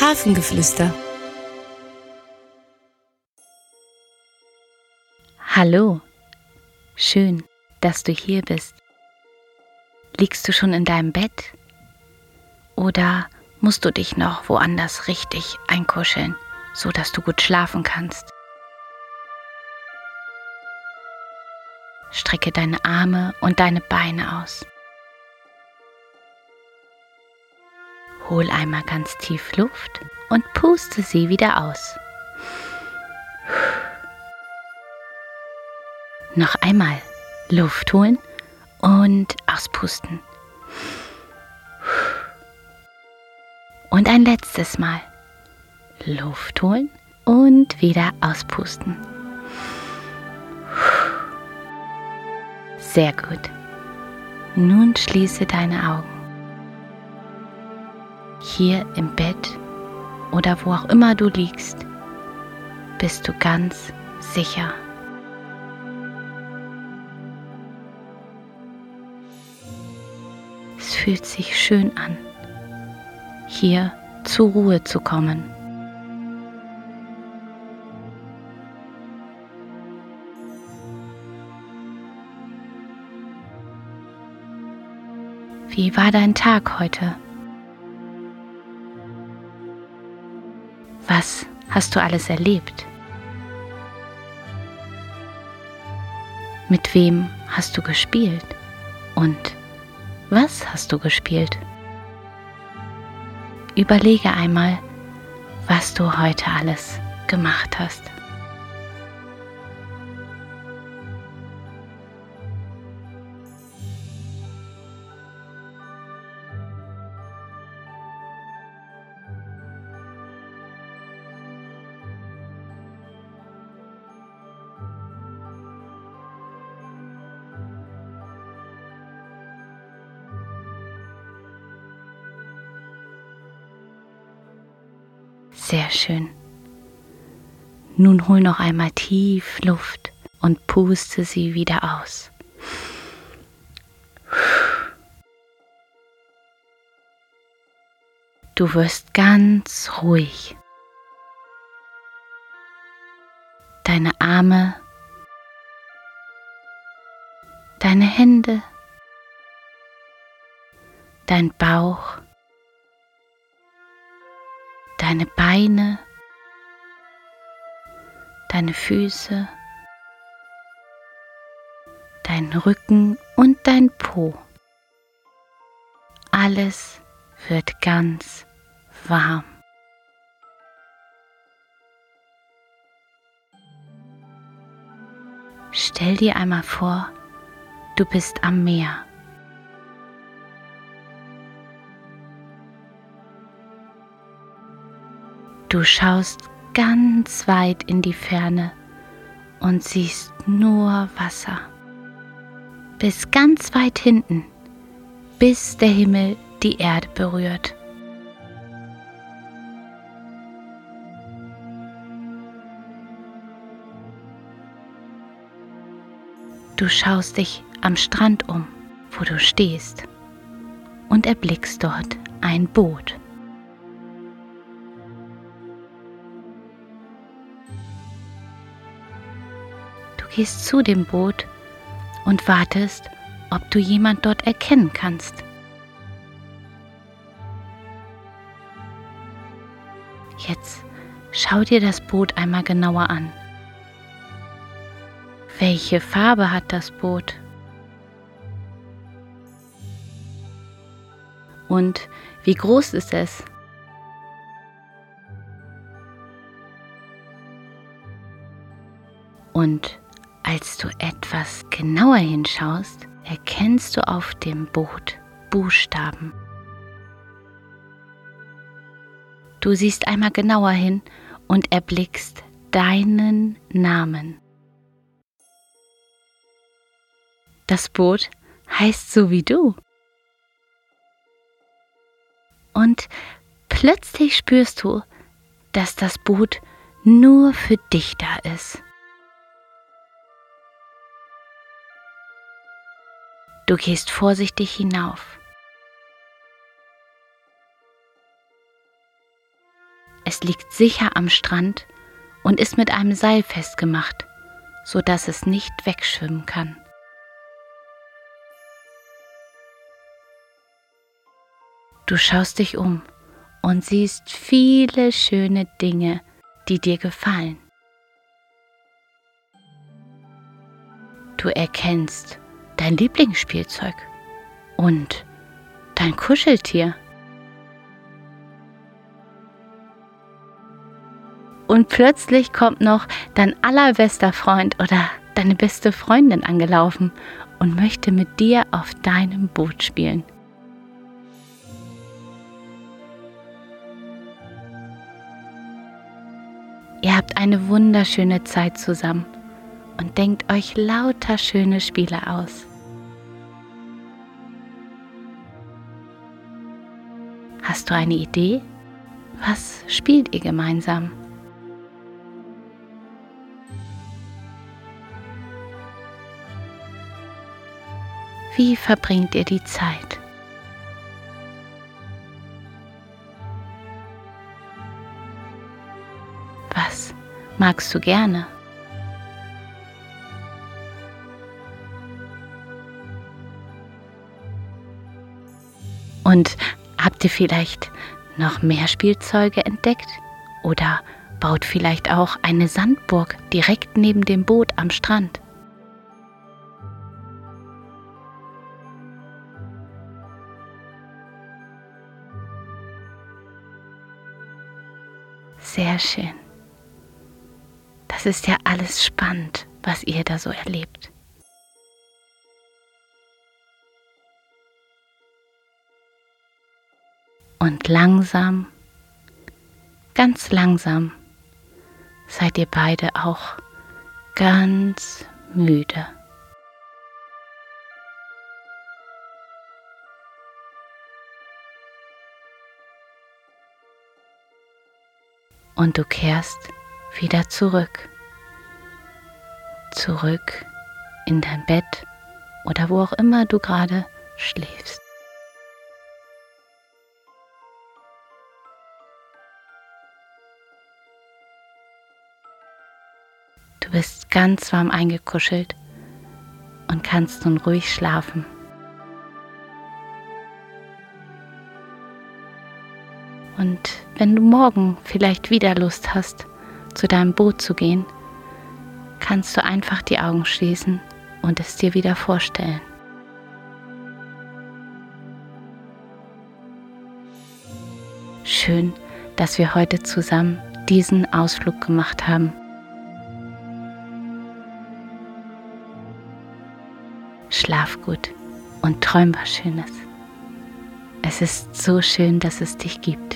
Hafengeflüster. Hallo, schön, dass du hier bist. Liegst du schon in deinem Bett? Oder musst du dich noch woanders richtig einkuscheln, so dass du gut schlafen kannst? Strecke deine Arme und deine Beine aus. Hol einmal ganz tief Luft und puste sie wieder aus. Noch einmal Luft holen und auspusten. Und ein letztes Mal Luft holen und wieder auspusten. Sehr gut. Nun schließe deine Augen. Hier im Bett oder wo auch immer du liegst, bist du ganz sicher. Es fühlt sich schön an, hier zur Ruhe zu kommen. Wie war dein Tag heute? Was hast du alles erlebt? Mit wem hast du gespielt? Und was hast du gespielt? Überlege einmal, was du heute alles gemacht hast. Sehr schön. Nun hol noch einmal tief Luft und puste sie wieder aus. Du wirst ganz ruhig. Deine Arme, deine Hände, dein Bauch, deine Beine, deine Füße, dein Rücken und dein Po. Alles wird ganz warm. Stell dir einmal vor, du bist am Meer. Du schaust ganz weit in die Ferne und siehst nur Wasser. Bis ganz weit hinten, bis der Himmel die Erde berührt. Du schaust dich am Strand um, wo du stehst, und erblickst dort ein Boot. Gehst zu dem Boot und wartest, ob du jemand dort erkennen kannst. Jetzt schau dir das Boot einmal genauer an. Welche Farbe hat das Boot? Und wie groß ist es? Und als du etwas genauer hinschaust, erkennst du auf dem Boot Buchstaben. Du siehst einmal genauer hin und erblickst deinen Namen. Das Boot heißt so wie du. Und plötzlich spürst du, dass das Boot nur für dich da ist. Du gehst vorsichtig hinauf. Es liegt sicher am Strand und ist mit einem Seil festgemacht, so dass es nicht wegschwimmen kann. Du schaust dich um und siehst viele schöne Dinge, die dir gefallen. Du erkennst dein Lieblingsspielzeug und dein Kuscheltier. Und plötzlich kommt noch dein allerbester Freund oder deine beste Freundin angelaufen und möchte mit dir auf deinem Boot spielen. Ihr habt eine wunderschöne Zeit zusammen und denkt euch lauter schöne Spiele aus. Hast du eine Idee? Was spielt ihr gemeinsam? Wie verbringt ihr die Zeit? Was magst du gerne? Und habt ihr vielleicht noch mehr Spielzeuge entdeckt? Oder baut vielleicht auch eine Sandburg direkt neben dem Boot am Strand? Sehr schön. Das ist ja alles spannend, was ihr da so erlebt. Und langsam, ganz langsam seid ihr beide auch ganz müde. Und du kehrst wieder zurück. Zurück in dein Bett oder wo auch immer du gerade schläfst. Bist ganz warm eingekuschelt und kannst nun ruhig schlafen. Und wenn du morgen vielleicht wieder Lust hast, zu deinem Boot zu gehen, kannst du einfach die Augen schließen und es dir wieder vorstellen. Schön, dass wir heute zusammen diesen Ausflug gemacht haben. Schlaf gut und träum was Schönes. Es ist so schön, dass es dich gibt.